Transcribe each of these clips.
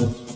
Música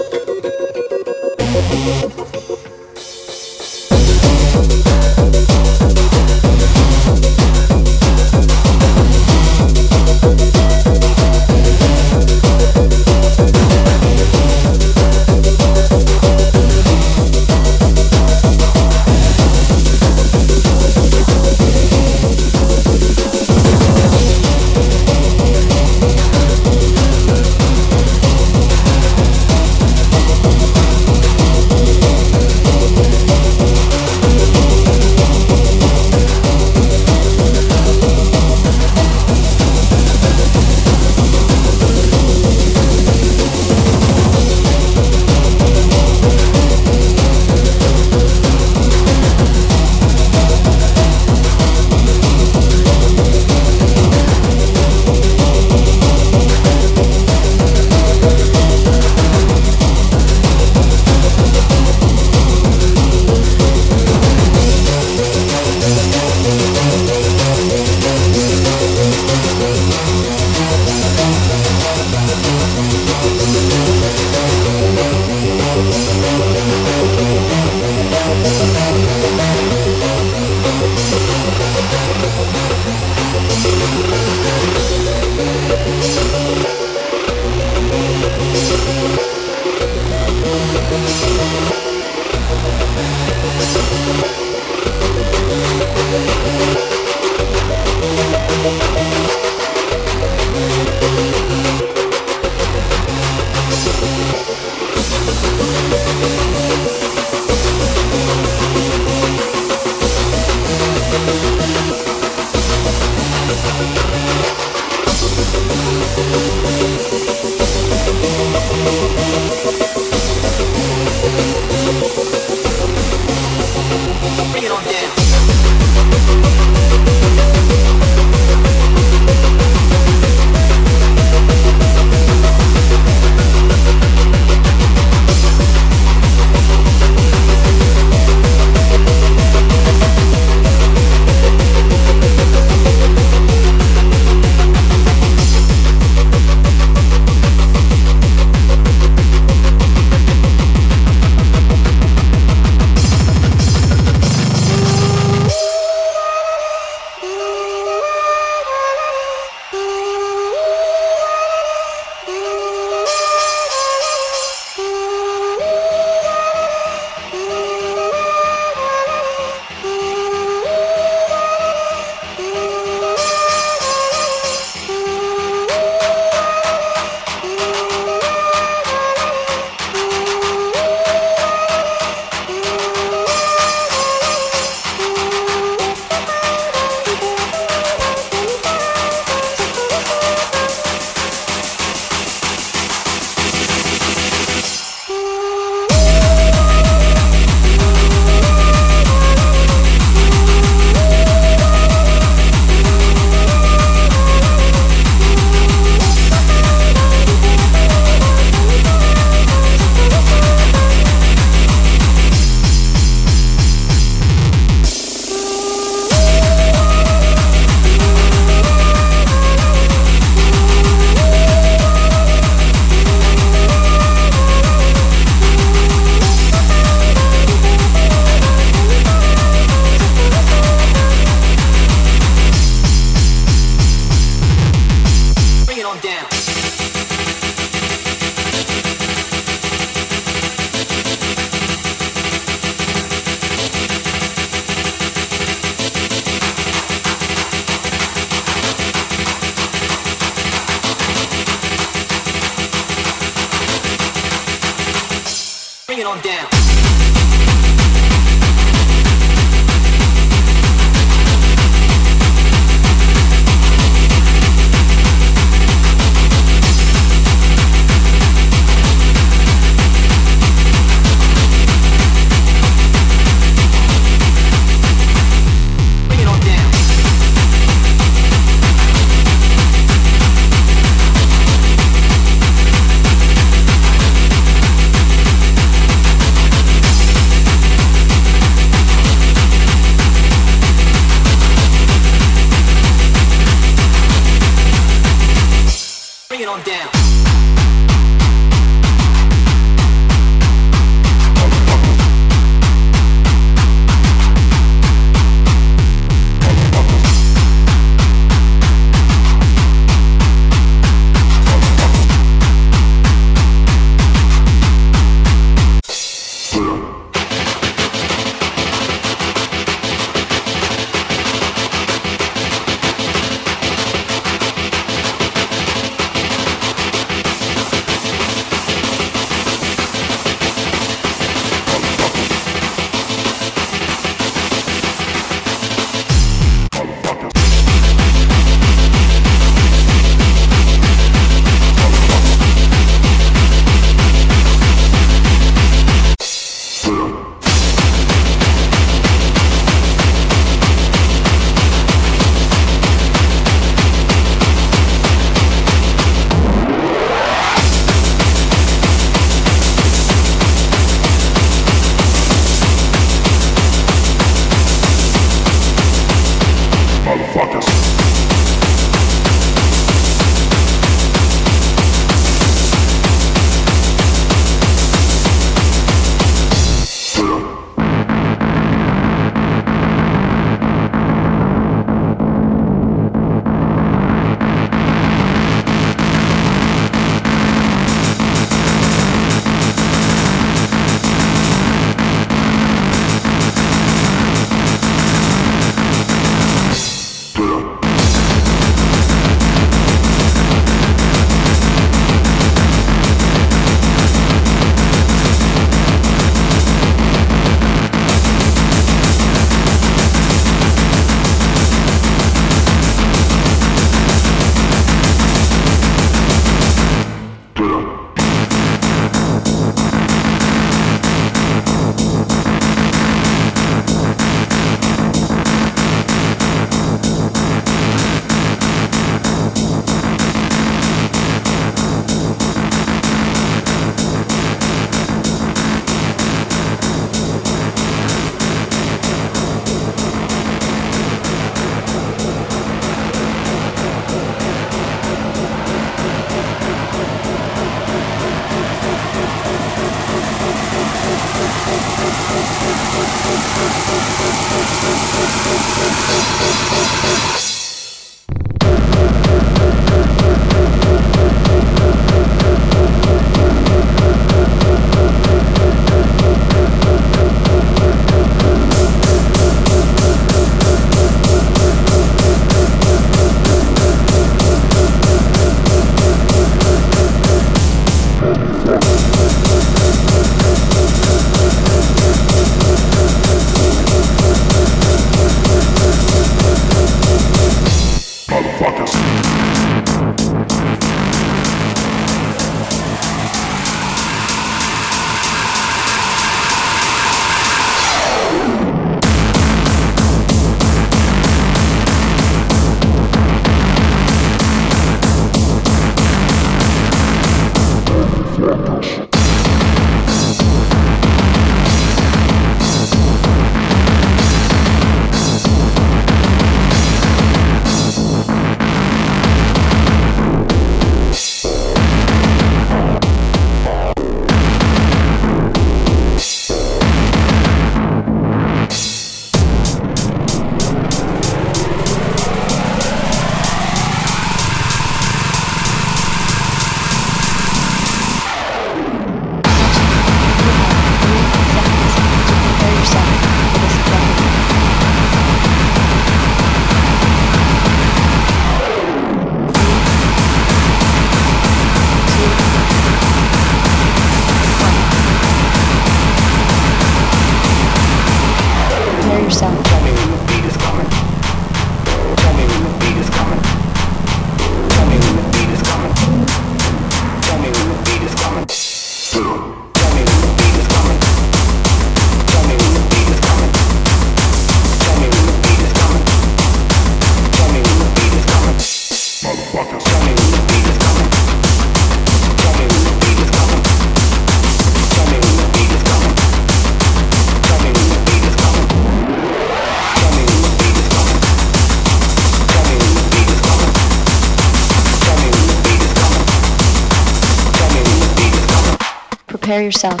yourself.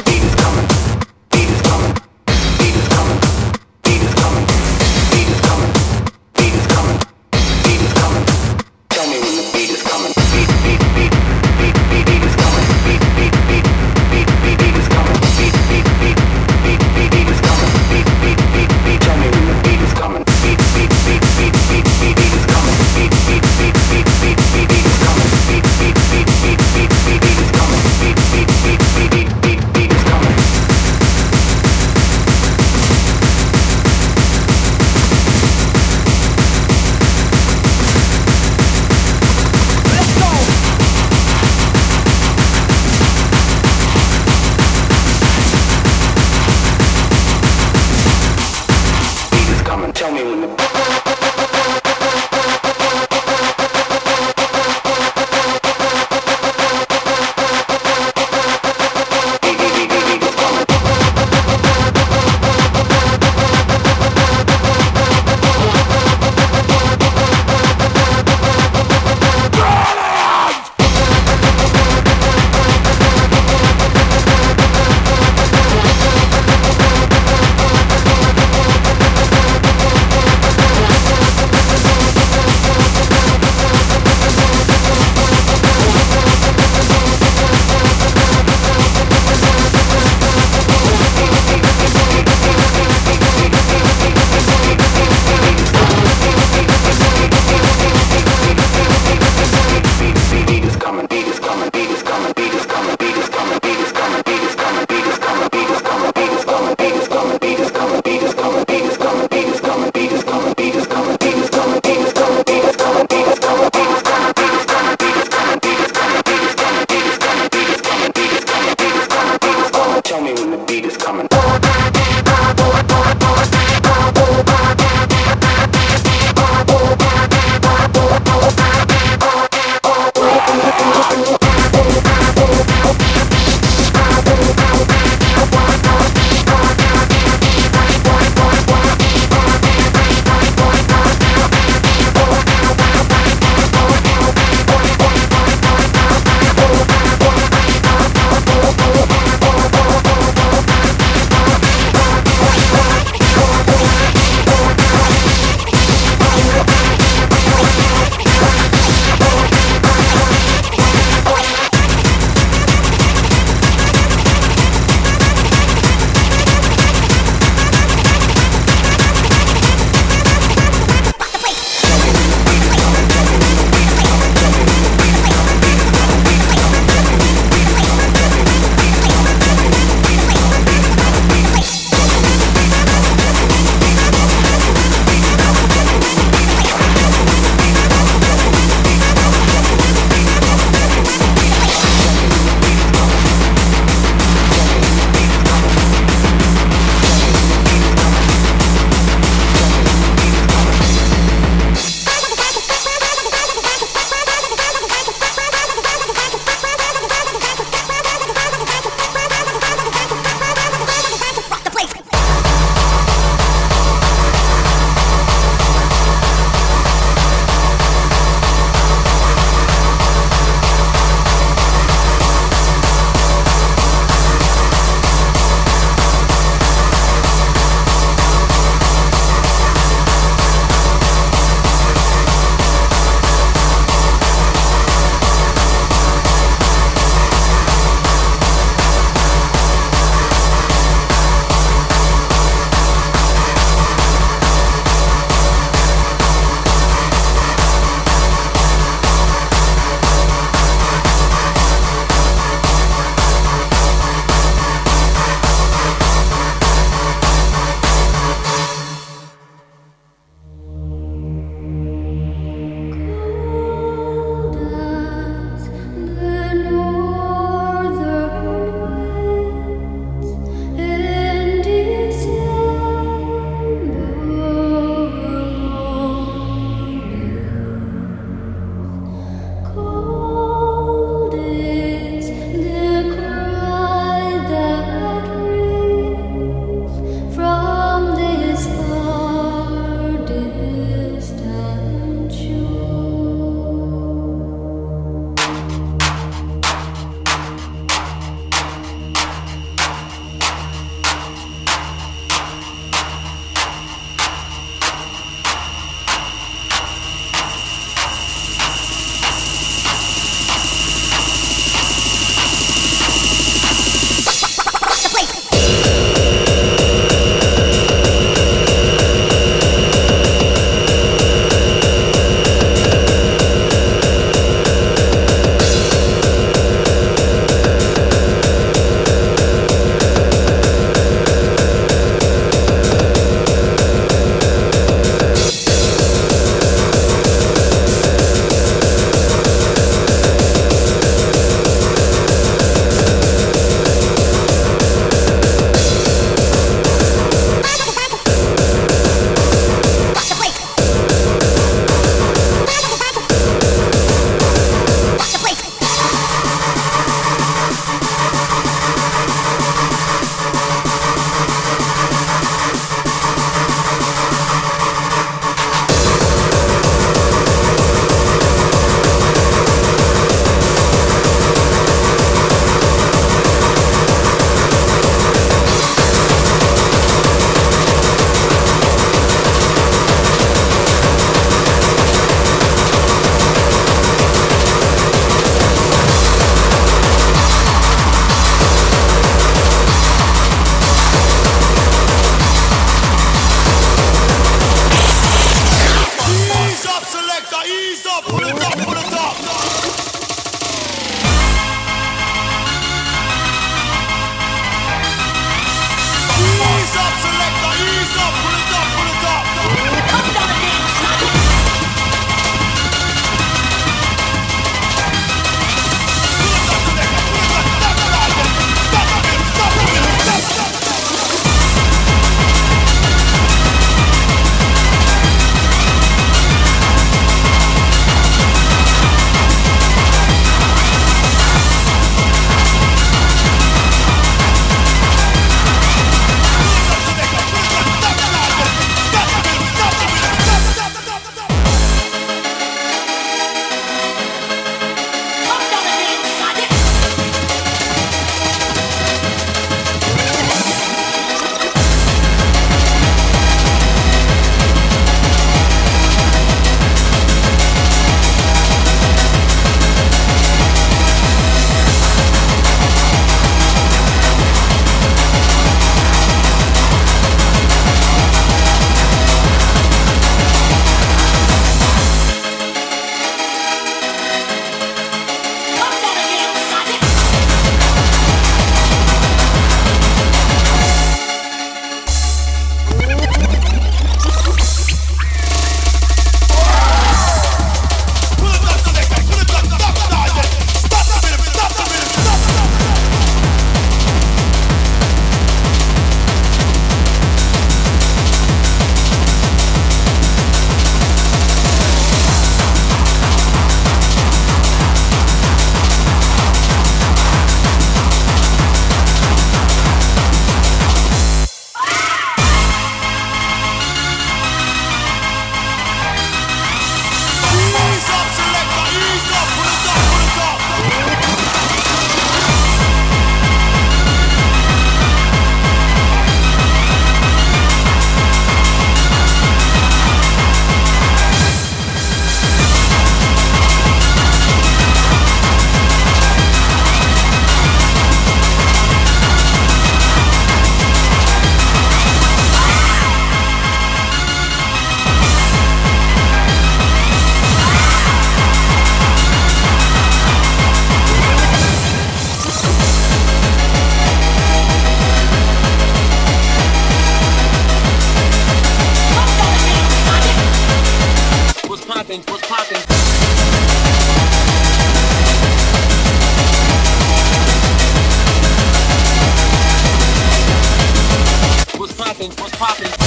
What's poppin'?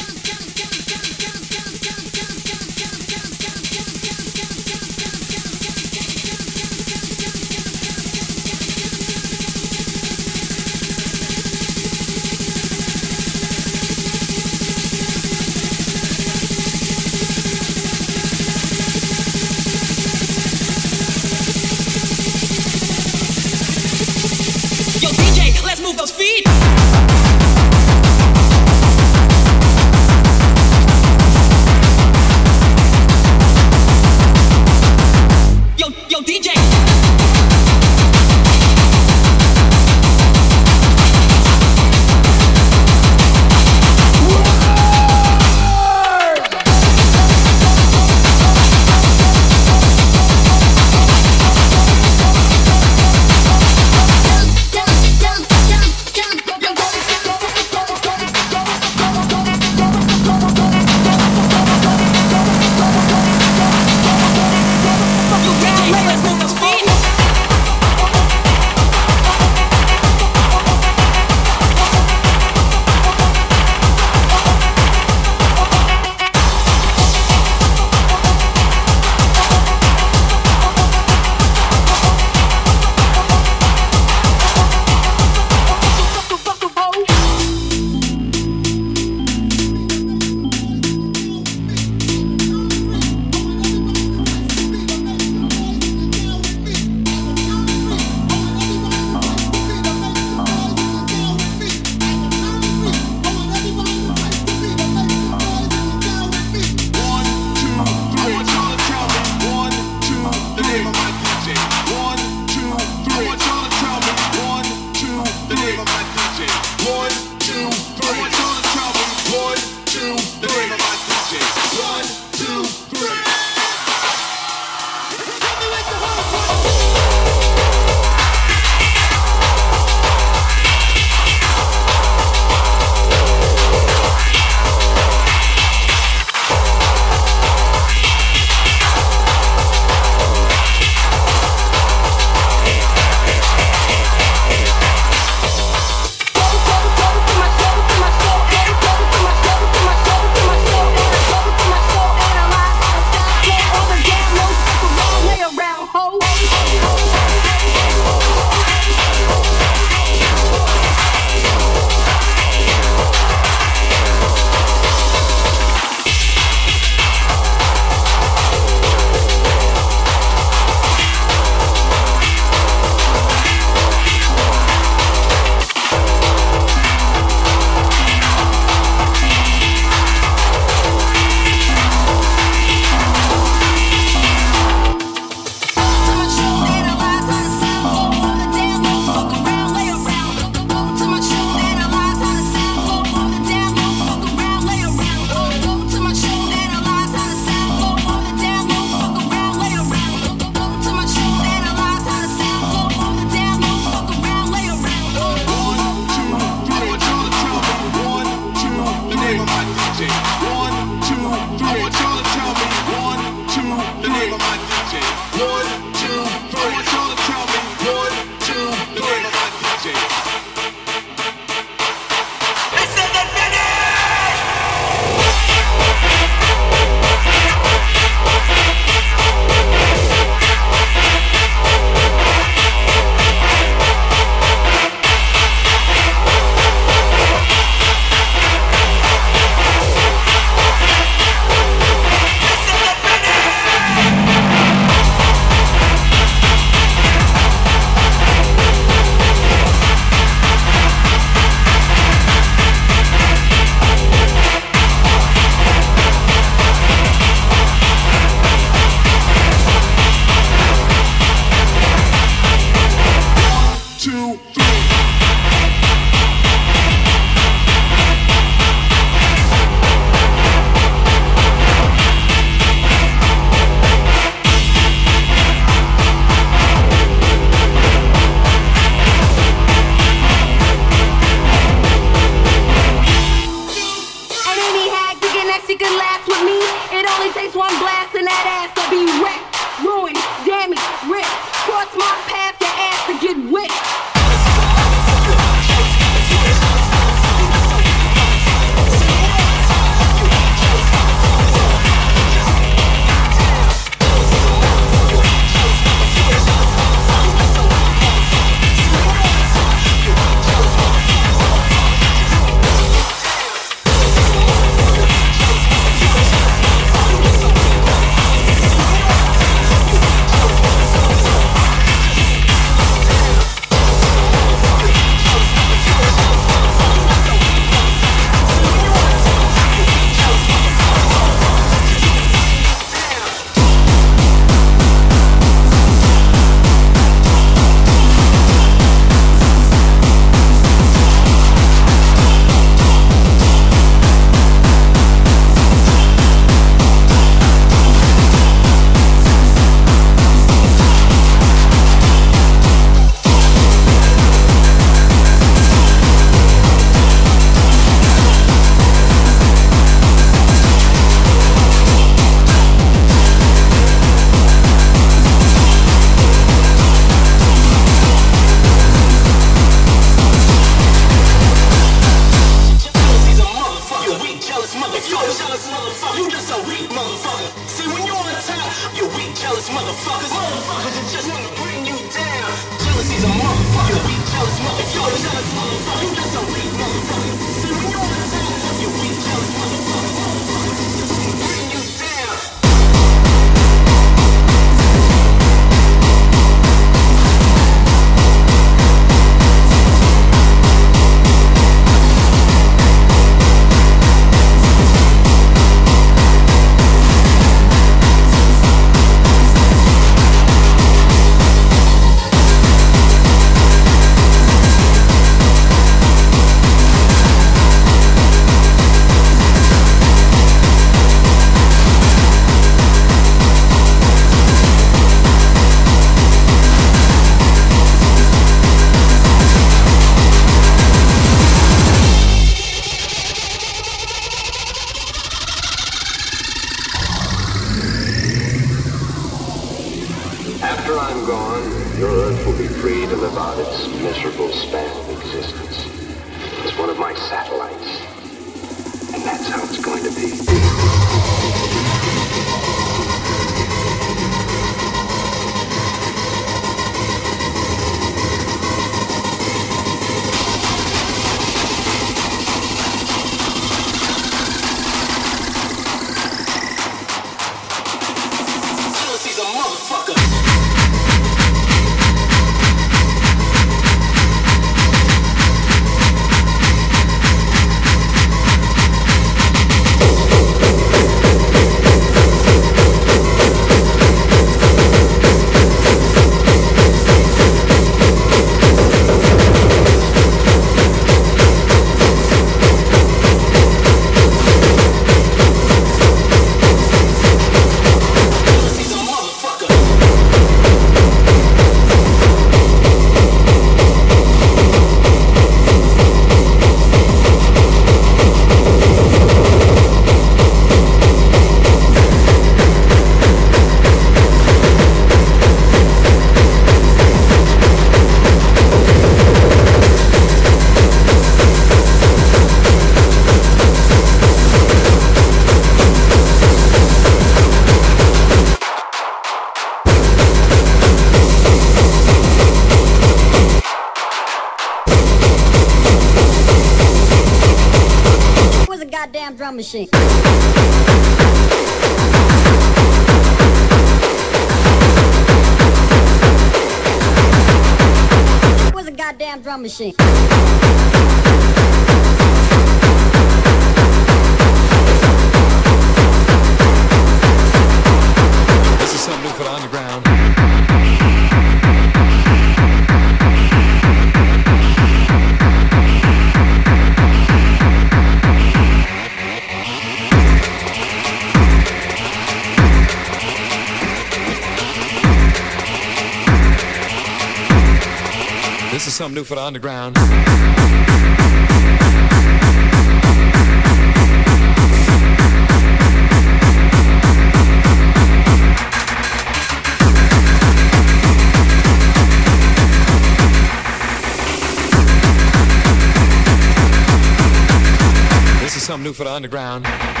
New for the underground.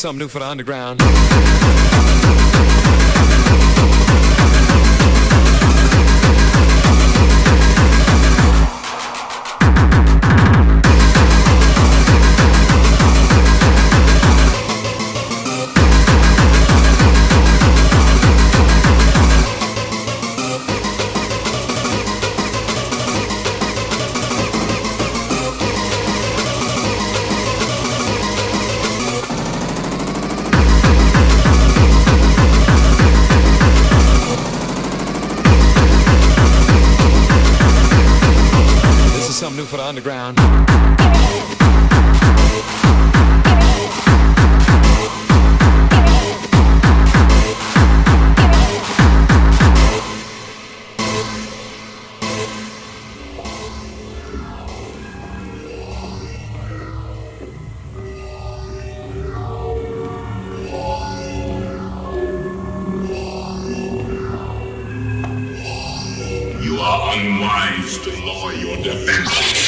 Something new for the underground. Your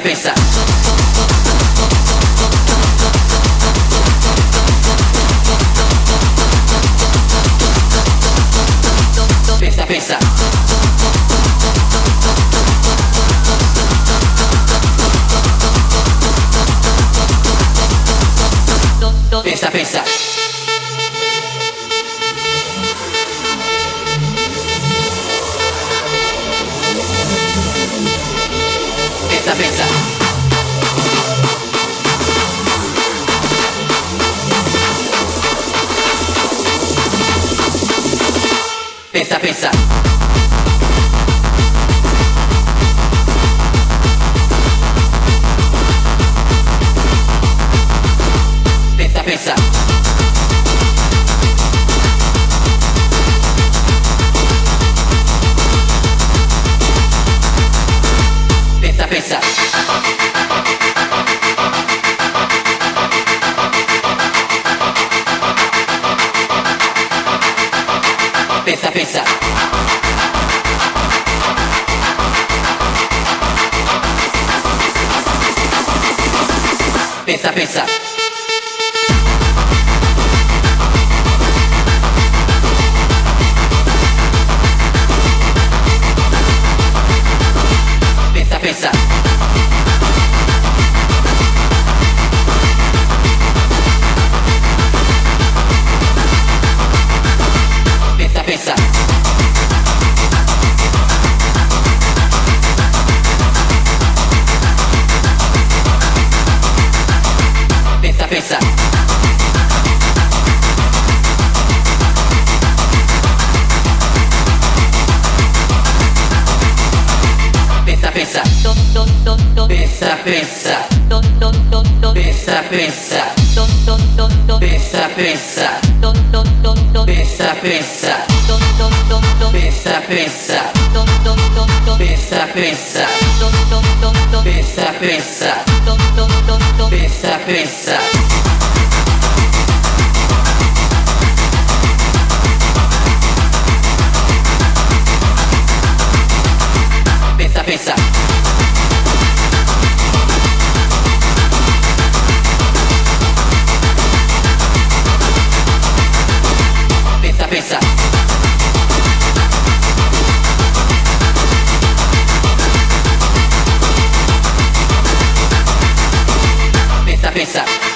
pesa, pesa. Pesa, pesa. Pesa, pesa. piensa, piensa. cabeza. Pensa, pensa. Pensa, pensa. Pensa, pensa. Pensa, pensa. Pensa, pensa. Pensa, pensa. Pensa, pensa. Pensa, pensa. WhatsApp.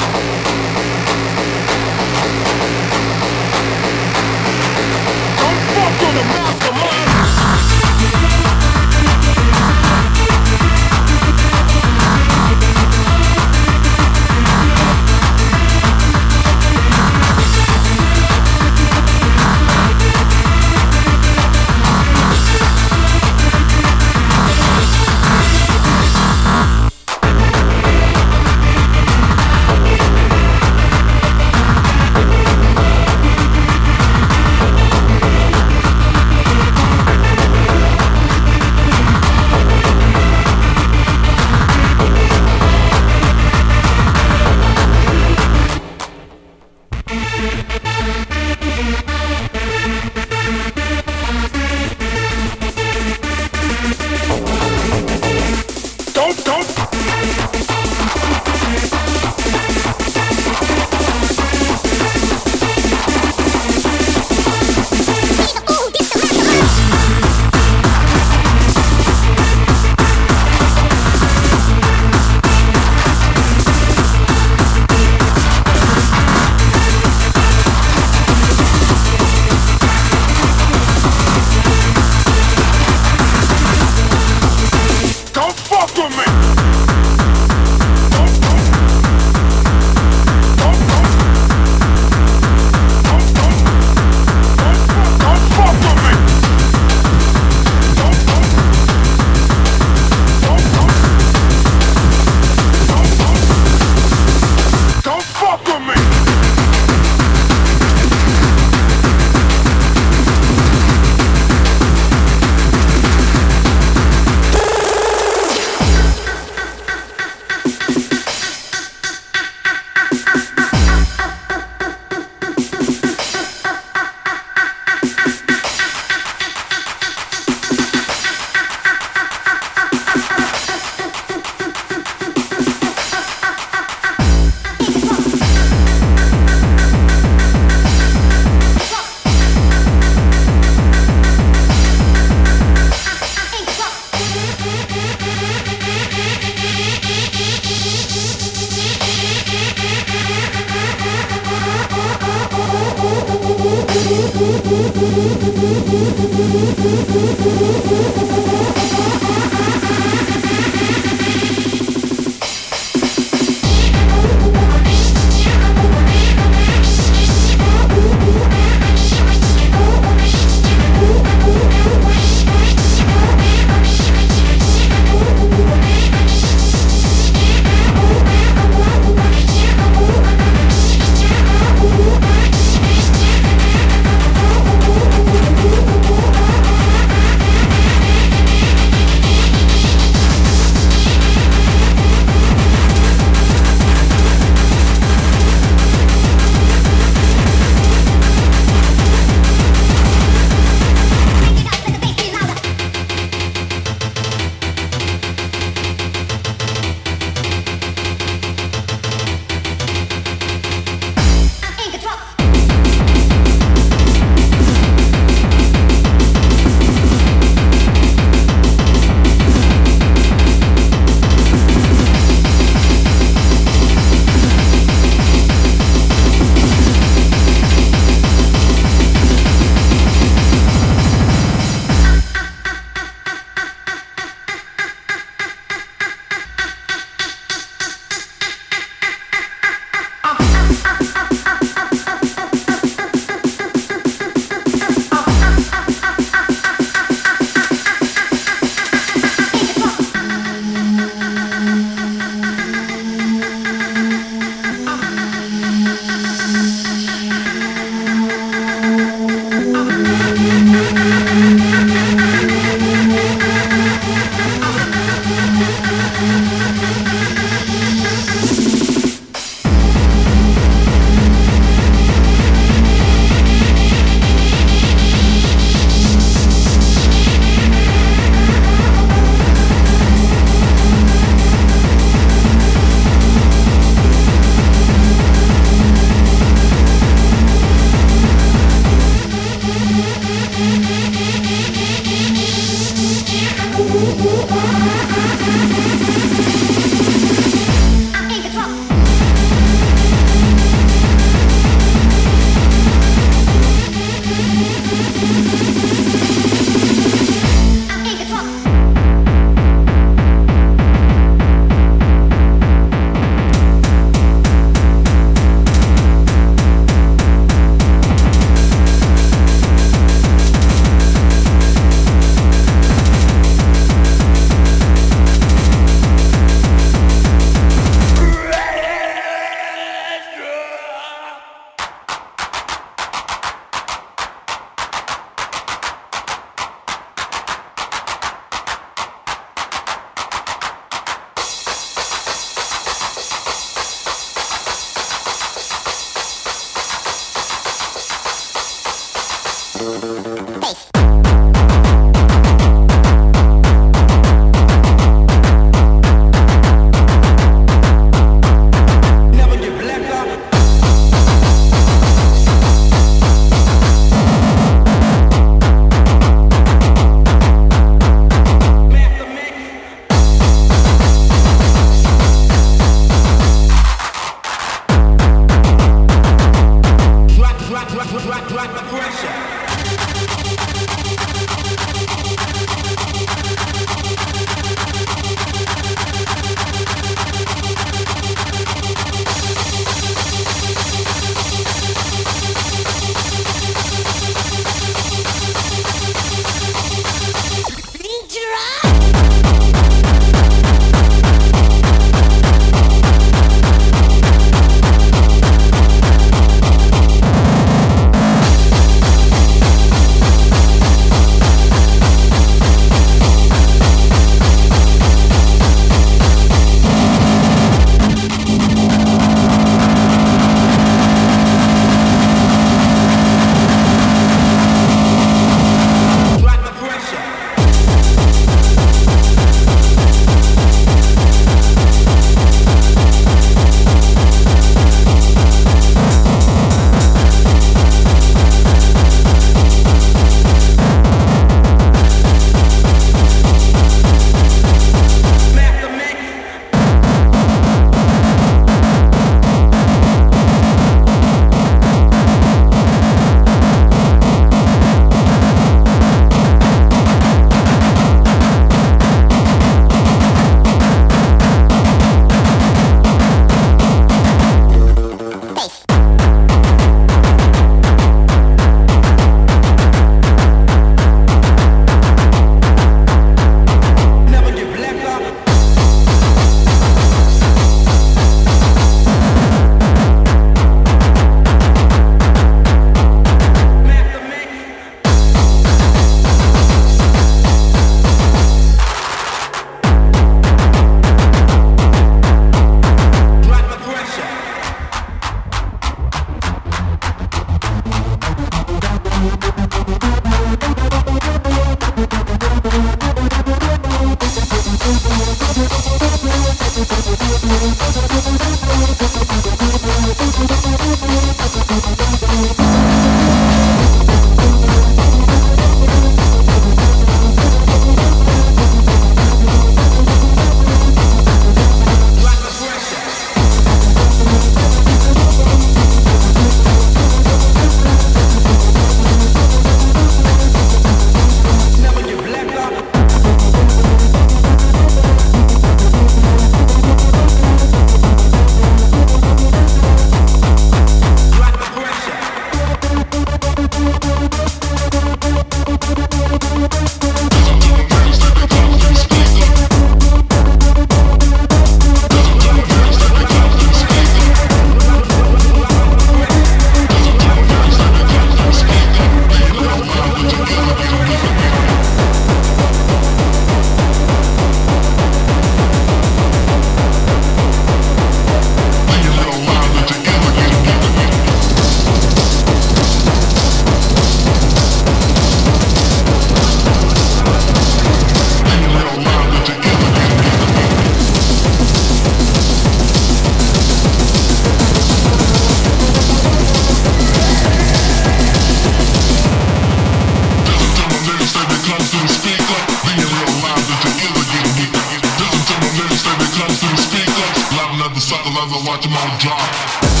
Suck watch them all drop.